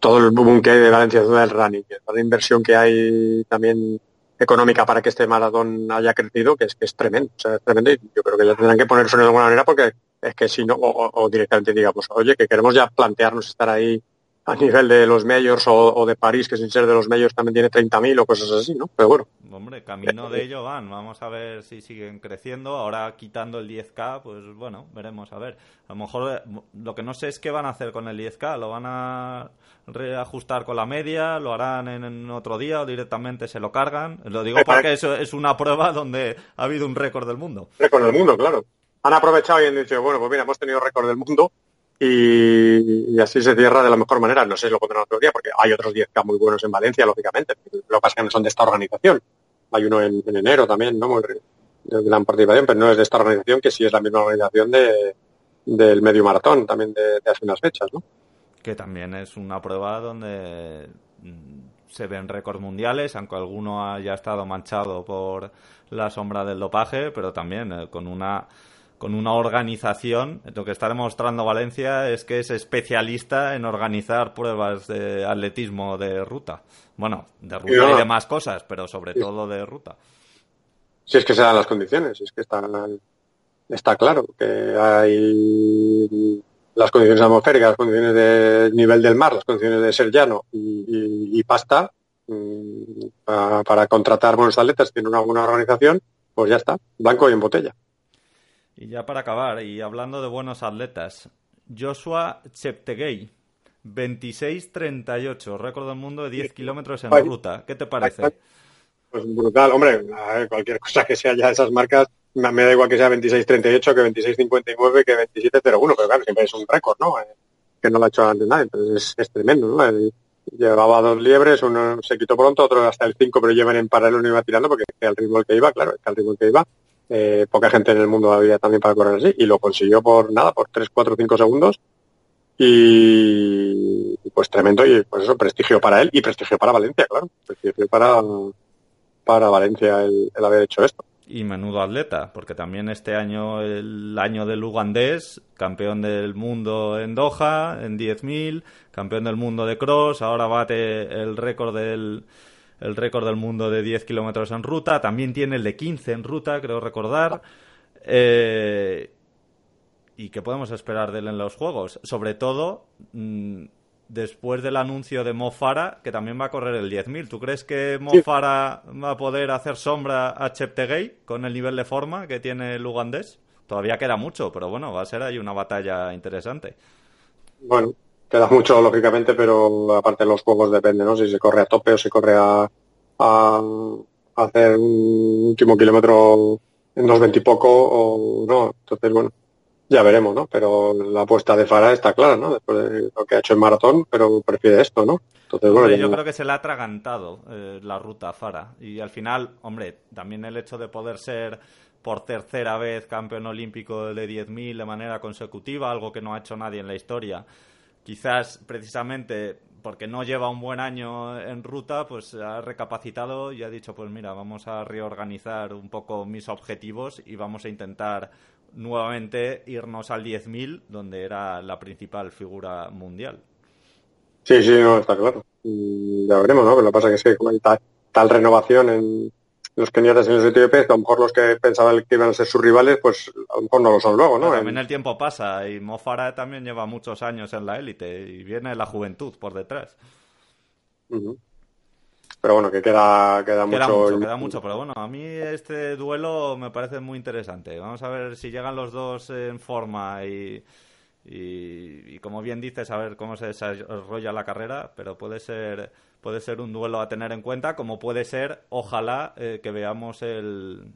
todo el boom que hay de Valencia del running, la inversión que hay también económica para que este maratón haya crecido, que es que es tremendo, o es tremendo y yo creo que ya tendrán que ponerse de alguna manera porque es que si no, o, directamente digamos, oye, que queremos ya plantearnos estar ahí a nivel de los medios o, de París, que sin ser de los medios también tiene 30.000 o cosas así, ¿no? Pero bueno. Hombre, camino de ello van. Vamos a ver si siguen creciendo. Ahora quitando el 10K, pues bueno, veremos a ver. A lo mejor eh, lo que no sé es qué van a hacer con el 10K. ¿Lo van a reajustar con la media? ¿Lo harán en, otro día o directamente se lo cargan? Lo digo porque eso es una prueba donde ha habido un récord del mundo. Récord del mundo, claro. Han aprovechado y han dicho, bueno, pues mira, hemos tenido récord del mundo y, así se cierra de la mejor manera. No sé si lo pondrán otro día, porque hay otros 10K muy buenos en Valencia, lógicamente. Lo que pasa es que no son de esta organización. Hay uno en, enero también, ¿no? Muy, de gran participación, pero no es de esta organización, que sí es la misma organización de, del medio maratón, también de, hace unas fechas, ¿no? Que también es una prueba donde mm, se ven récords mundiales, aunque alguno haya estado manchado por la sombra del dopaje, pero también eh, con una con una organización. Lo que está demostrando Valencia es que es especialista en organizar pruebas de atletismo de ruta. Bueno, de ruta y, de más cosas, pero sobre todo de ruta. Si es que se dan las condiciones, es que está, está claro que hay las condiciones atmosféricas, las condiciones de nivel del mar, las condiciones de ser llano y, pasta mm, para, para, contratar buenos atletas, tiene una buena organización, pues ya está, blanco y en botella. Y ya para acabar, y hablando de buenos atletas, Joshua Cheptegei 26.38, récord del mundo de 10 kilómetros en ruta. ¿Qué te parece? Pues brutal, hombre, cualquier cosa que sea ya esas marcas, me da igual que sea 26.38 que 26.59 que 27.01, pero claro, siempre es un récord, ¿no? Eh, que no lo ha hecho antes nadie, entonces es, tremendo, ¿no? llevaba dos liebres, uno se quitó pronto, otro hasta el 5, pero llevan en paralelo y iba tirando porque al ritmo que iba, claro, al ritmo que iba, eh, poca gente en el mundo había también para correr así, y lo consiguió por nada, por 3, 4, 5 segundos, y pues tremendo, y pues eso, prestigio para él y prestigio para Valencia, claro, prestigio para, para Valencia el haber hecho esto. Y menudo atleta, porque también este año, el año del ugandés, campeón del mundo en Doha, en 10.000, campeón del mundo de cross, ahora bate el récord del, el récord del mundo de 10 kilómetros en ruta, también tiene el de 15 en ruta, creo recordar. Eh, ¿Y qué podemos esperar de él en los juegos? Sobre todo, mm, después del anuncio de Mofara, que también va a correr el 10.000. ¿Tú crees que Mofara va a poder hacer sombra a Cheptegei con el nivel de forma que tiene el ugandés? Todavía queda mucho, pero bueno, va a ser ahí una batalla interesante. Bueno, queda mucho, lógicamente, pero aparte de los juegos depende, ¿no? Si se corre a tope o se corre a, a hacer un último kilómetro en 2.20 y poco o no. Entonces, bueno, ya veremos, ¿no? Pero la apuesta de Fara está clara, ¿no? Después de lo que ha hecho en maratón, pero prefiere esto, ¿no? Entonces, bueno, yo creo que se le ha atragantado eh, la ruta a Fara. Y al final, hombre, también el hecho de poder ser por tercera vez campeón olímpico de 10.000 de manera consecutiva, algo que no ha hecho nadie en la historia, quizás precisamente porque no lleva un buen año en ruta, pues ha recapacitado y ha dicho, pues mira, vamos a reorganizar un poco mis objetivos y vamos a intentar nuevamente irnos al 10.000, donde era la principal figura mundial. Sí, sí, no, está claro. ya veremos, ¿no? Pero lo que pasa es que, como hay tal, renovación en los keniatas y los etíopes, a lo mejor los que pensaban que iban a ser sus rivales, pues a lo mejor no lo son luego, ¿no? también el tiempo pasa y Mofara también lleva muchos años en la élite y viene la juventud por detrás pero bueno, que queda, queda, mucho. Queda mucho, pero bueno, a mí este duelo me parece muy interesante. Vamos a ver si llegan los dos en forma y, y, como bien dices, a ver cómo se desarrolla la carrera, pero puede ser, puede ser un duelo a tener en cuenta, como puede ser, ojalá, eh, que veamos el,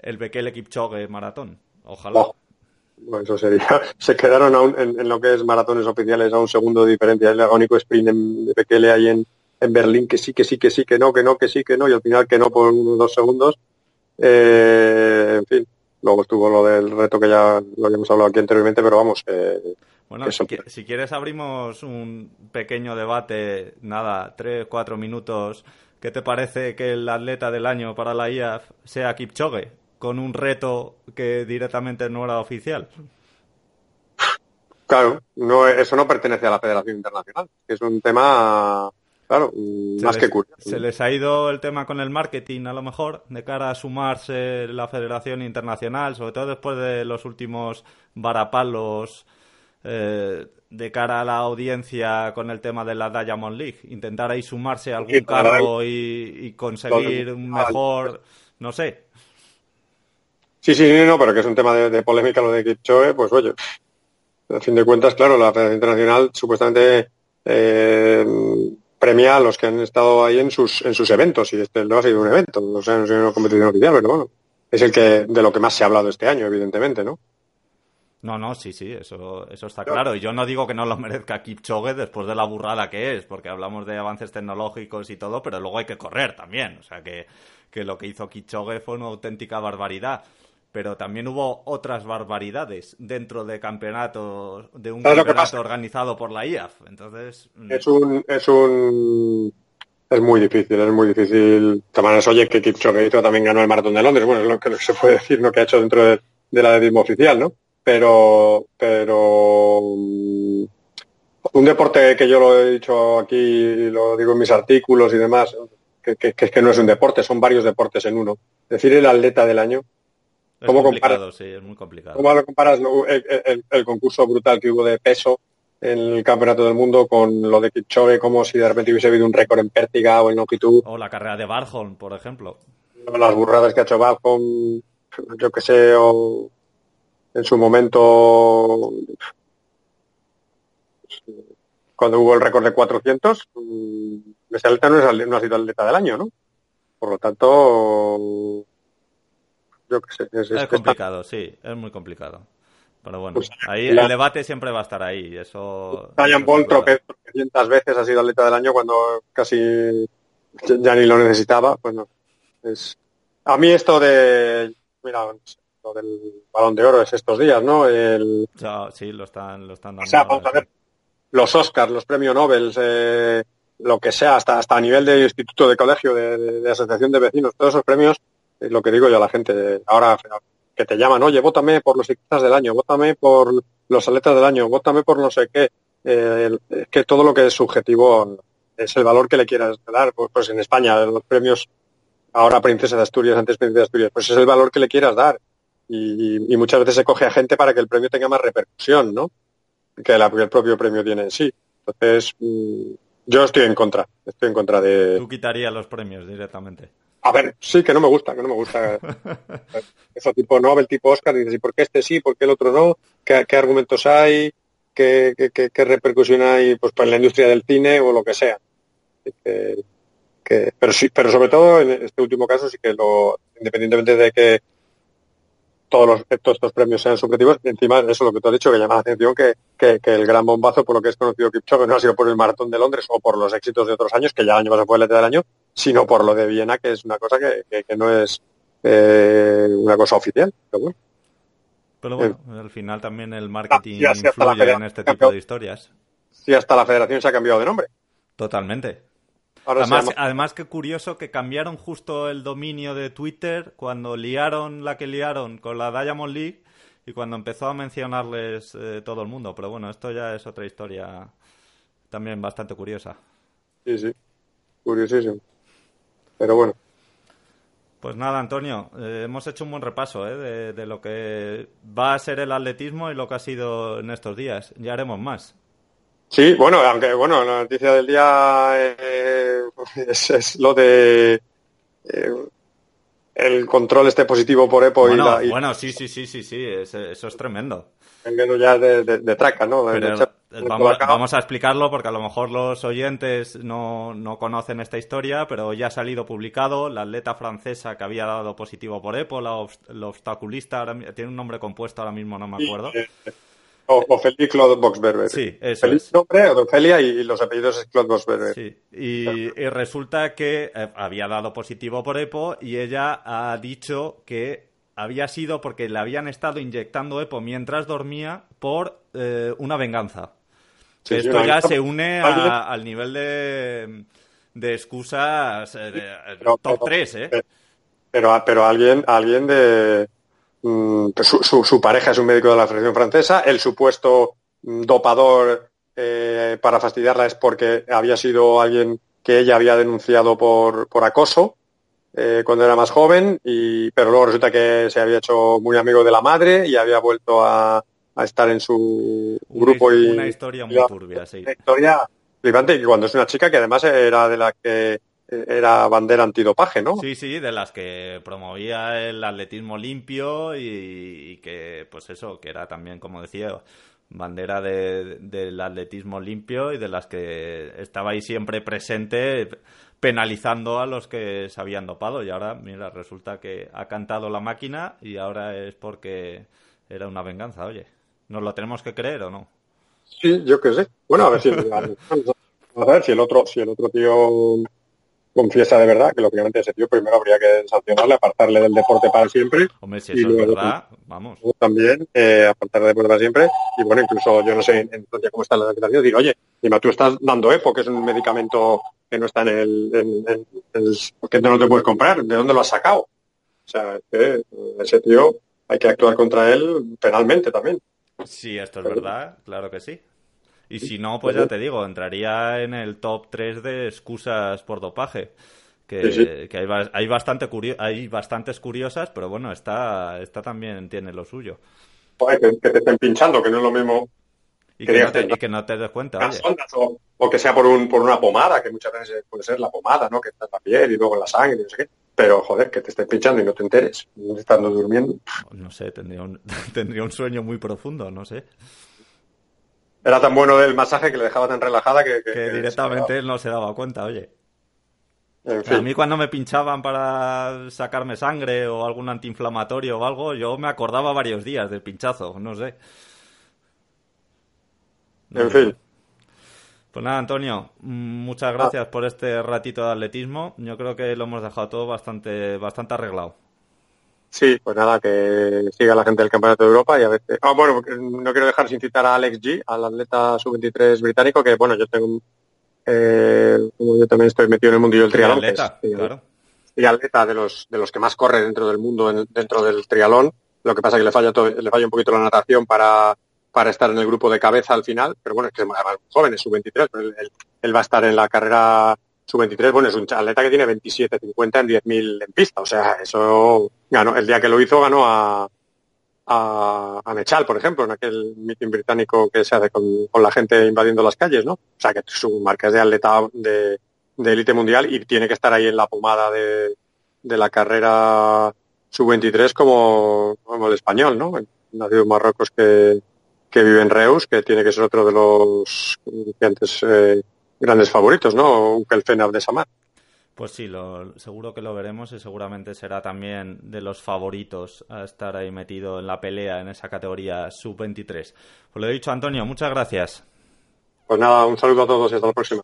el Bekele Kipchoge maratón. Ojalá. Oh, eso sería. Se quedaron en, lo que es maratones oficiales a un segundo de diferencia. El agónico sprint de Bekele ahí en en Berlín que sí, que sí, que sí, que no, que no, que sí, que no, y al final que no por unos dos segundos. Eh, en fin, luego estuvo lo del reto que ya lo habíamos hablado aquí anteriormente, pero vamos. Bueno, si, quieres abrimos un pequeño debate, nada, tres, cuatro minutos. ¿Qué te parece que el atleta del año para la IAF sea Kipchoge, con un reto que directamente no era oficial? Claro, no, eso no pertenece a la Federación Internacional. Es un tema Claro, más que curioso. Se les ha ido el tema con el marketing, a lo mejor, de cara a sumarse la Federación Internacional, sobre todo después de los últimos varapalos eh, de cara a la audiencia con el tema de la Diamond League. Intentar ahí sumarse a algún cargo y, conseguir un mejor, no sé. Sí, sí, no, pero que es un tema de, polémica lo de Kipchoe, pues oye, a fin de cuentas, claro, la Federación Internacional supuestamente eh, premia a los que han estado ahí en sus, en sus eventos, y este no ha sido un evento, no sé, no ha sido una competición oficial, pero bueno, es el que, de lo que más se ha hablado este año, evidentemente, ¿no? No, no, sí, sí, eso, eso está claro. Y yo no digo que no lo merezca Kipchoge después de la burrada que es, porque hablamos de avances tecnológicos y todo, pero luego hay que correr también. O sea que, que lo que hizo Kipchoge fue una auténtica barbaridad pero también hubo otras barbaridades dentro de campeonatos de un campeonato organizado por la IAF entonces mm. es un es un es muy difícil es muy difícil de maneras oye que Kipchoge también ganó el maratón de Londres bueno es lo que se puede decir no que ha hecho dentro de, la atletismo oficial no pero pero mm, un deporte que yo lo he dicho aquí lo digo en mis artículos y demás que, que, que, que no es un deporte son varios deportes en uno decir el atleta del año ¿Cómo comparas, sí, es muy complicado. ¿Cómo comparas el, concurso brutal que hubo de peso en el Campeonato del Mundo con lo de Kipchoge, como si de repente hubiese habido un récord en pértiga o en longitud? O la carrera de Barholm, por ejemplo. Las burradas que ha hecho Barholm, yo que sé, o en su momento cuando hubo el récord de 400, ese atleta no, es, no ha sido atleta del año, ¿no? Por lo tanto, yo qué sé. Es, complicado, sí, es muy complicado. Pero bueno, pues, ahí el debate siempre va a estar ahí. Eso. Ryan Ball tropecientas veces ha sido atleta del año cuando casi ya ni lo necesitaba. Pues no. Es... A mí esto de. Mira, lo del balón de oro es estos días, ¿no? El... sí, lo están, lo están dando. O sea, vamos a ver. Los Oscars, los premios Nobel, eh, lo que sea, hasta, hasta a nivel de instituto, de colegio, de, de asociación de vecinos, todos esos premios, es lo que digo yo a la gente. Ahora, que te llaman, oye, vótame por los ciclistas del año, vótame por los atletas del año, vótame por no sé qué. Eh, es que todo lo que es subjetivo es el valor que le quieras dar. Pues, pues en España, los premios, ahora Princesa de Asturias, antes Princesa de Asturias, pues es el valor que le quieras dar. Y, muchas veces se coge a gente para que el premio tenga más repercusión, ¿no? Que, el propio premio tiene en sí. Entonces, mm, yo estoy en contra, estoy en contra de... Tú quitarías los premios directamente. A ver, sí, que no me gusta, que no me gusta. Eso tipo Nobel, tipo Oscar, y dices, ¿y por qué este sí, por qué el otro no? ¿Qué, argumentos hay? ¿Qué, qué, repercusión hay pues, en la industria del cine o lo que sea? pero sí, pero sobre todo en este último caso sí que lo, independientemente de que todos, los, todos estos premios sean subjetivos. Encima, eso es lo que tú has dicho, que llama la atención que, que, el gran bombazo, por lo que es conocido Kipchoge, no ha sido por el Maratón de Londres o por los éxitos de otros años, que ya el año pasado fue el del año, sino por lo de Viena, que es una cosa que, que, no es eh, una cosa oficial. Pero bueno, pero bueno eh, al final también el marketing ah, influye en este tipo de historias. Sí, hasta la federación se ha cambiado de nombre. Totalmente además, además, que curioso que cambiaron justo el dominio de Twitter cuando liaron la que liaron con la Diamond League y cuando empezó a mencionarles eh, todo el mundo. Pero bueno, esto ya es otra historia también bastante curiosa. Sí, sí, curiosísimo. Pero bueno. Pues nada, Antonio, eh, hemos hecho un buen repaso eh, de, de, lo que va a ser el atletismo y lo que ha sido en estos días. Ya haremos más. Sí, bueno, aunque bueno, la noticia del día eh, es, lo de eh, el control este positivo por EPO bueno, y, la, Bueno, sí, sí, sí, sí, sí, eso es tremendo. Vendiendo ya de, de, traca, ¿no? vamos, a explicarlo porque a lo mejor los oyentes no, no conocen esta historia, pero ya ha salido publicado la atleta francesa que había dado positivo por EPO, la, obstaculista, tiene un nombre compuesto, ahora mismo no me acuerdo. Eh, o, Ophelia Claude Boxberger. Sí, eso Feliz nombre, Ofelia y, los apellidos es Claude Boxberger. Sí, y, resulta que eh, había dado positivo por EPO y ella ha dicho que había sido porque le habían estado inyectando EPO mientras dormía por eh, una venganza. Esto ya se une al nivel de, de excusas eh, top 3, ¿eh? Pero, pero alguien, alguien de Mm, su, pareja es un médico de la Federación Francesa, el supuesto mm, dopador eh, para fastidiarla es porque había sido alguien que ella había denunciado por, por acoso eh, cuando era más joven, y, pero luego resulta que se había hecho muy amigo de la madre y había vuelto a, estar en su grupo. y, una historia muy turbia, sí. Una historia flipante, y cuando es una chica que además era de la que era bandera antidopaje, ¿no? Sí, sí, de las que promovía el atletismo limpio y, que, pues eso, que era también, como decía, bandera del atletismo limpio y de las que estaba ahí siempre presente penalizando a los que se habían dopado y ahora, mira, resulta que ha cantado la máquina y ahora es porque era una venganza, oye. ¿Nos lo tenemos que creer o no? Sí, yo qué sé. Bueno, a ver si, a ver si el otro, si el otro tío confiesa de verdad que lógicamente ese tío primero habría que sancionarle, apartarle del deporte para siempre. Hombre, si eso es verdad, vamos. También eh, apartarle del deporte para siempre. Y bueno, incluso yo no sé en, cómo está la legislación, decir, oye, dime, tú estás dando EPO, que es un medicamento que no está en el, en, el, que no te puedes comprar, ¿de dónde lo has sacado? O sea, ese tío hay que actuar contra él penalmente también. Sí, esto es verdad, claro que sí. Y si no, pues ya te digo, entraría en el top 3 de excusas por dopaje. Que, que hay, hay, bastante hay bastantes curiosas, pero bueno, está, está también tiene lo suyo. que, te estén pinchando, que no es lo mismo. Y que, no te, y que no te des cuenta. o, que sea por, un, por una pomada, que muchas veces puede ser la pomada, ¿no? Que está en la piel y luego en la sangre y no sé qué. Pero, joder, que te estén pinchando y no te enteres, estando durmiendo. No sé, tendría un, tendría un sueño muy profundo, no sé. Era tan bueno el masaje que le dejaba tan relajada que... Que, directamente él no se daba cuenta, oye. A mí cuando me pinchaban para sacarme sangre o algún antiinflamatorio o algo, yo me acordaba varios días del pinchazo, no sé. en fin. Pues nada, Antonio, muchas gracias por este ratito de atletismo. Yo creo que lo hemos dejado todo bastante, bastante arreglado. Sí, pues nada, que siga la gente del Campeonato de Europa y a veces... Ah, bueno, no quiero dejar sin citar a Alex G, al atleta sub-23 británico, que bueno, yo tengo... Eh, como yo también estoy metido en el mundillo del triatlón. Atleta, claro. Y atleta de los, de los que más corre dentro del mundo, dentro del triatlón. Lo que pasa es que le falla, todo, le falla un poquito la natación para para estar en el grupo de cabeza al final, pero bueno, es que es más joven, es sub-23, él, va a estar en la carrera sub-23, bueno, es un atleta que tiene 27-50 en 10.000 en pista, o sea, eso ganó, el día que lo hizo ganó a, a, a Mechal, por ejemplo, en aquel meeting británico que se hace con, la gente invadiendo las calles, ¿no? O sea, que su marca es de atleta de, élite mundial y tiene que estar ahí en la pomada de, de la carrera sub-23 como, como el español, ¿no? Nacido en Marruecos que, que vive en Reus, que tiene que ser otro de los antes, eh, grandes favoritos, ¿no? el FENAB de Samar. Pues sí, lo, seguro que lo veremos y seguramente será también de los favoritos a estar ahí metido en la pelea en esa categoría sub-23. Pues lo he dicho, Antonio, muchas gracias. Pues nada, un saludo a todos y hasta la próxima.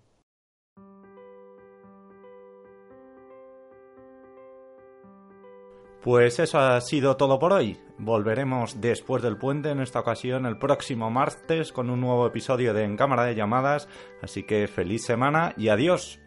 Pues eso ha sido todo por hoy. Volveremos después del puente, en esta ocasión el próximo martes, con un nuevo episodio de En Cámara de Llamadas. Así que feliz semana y adiós.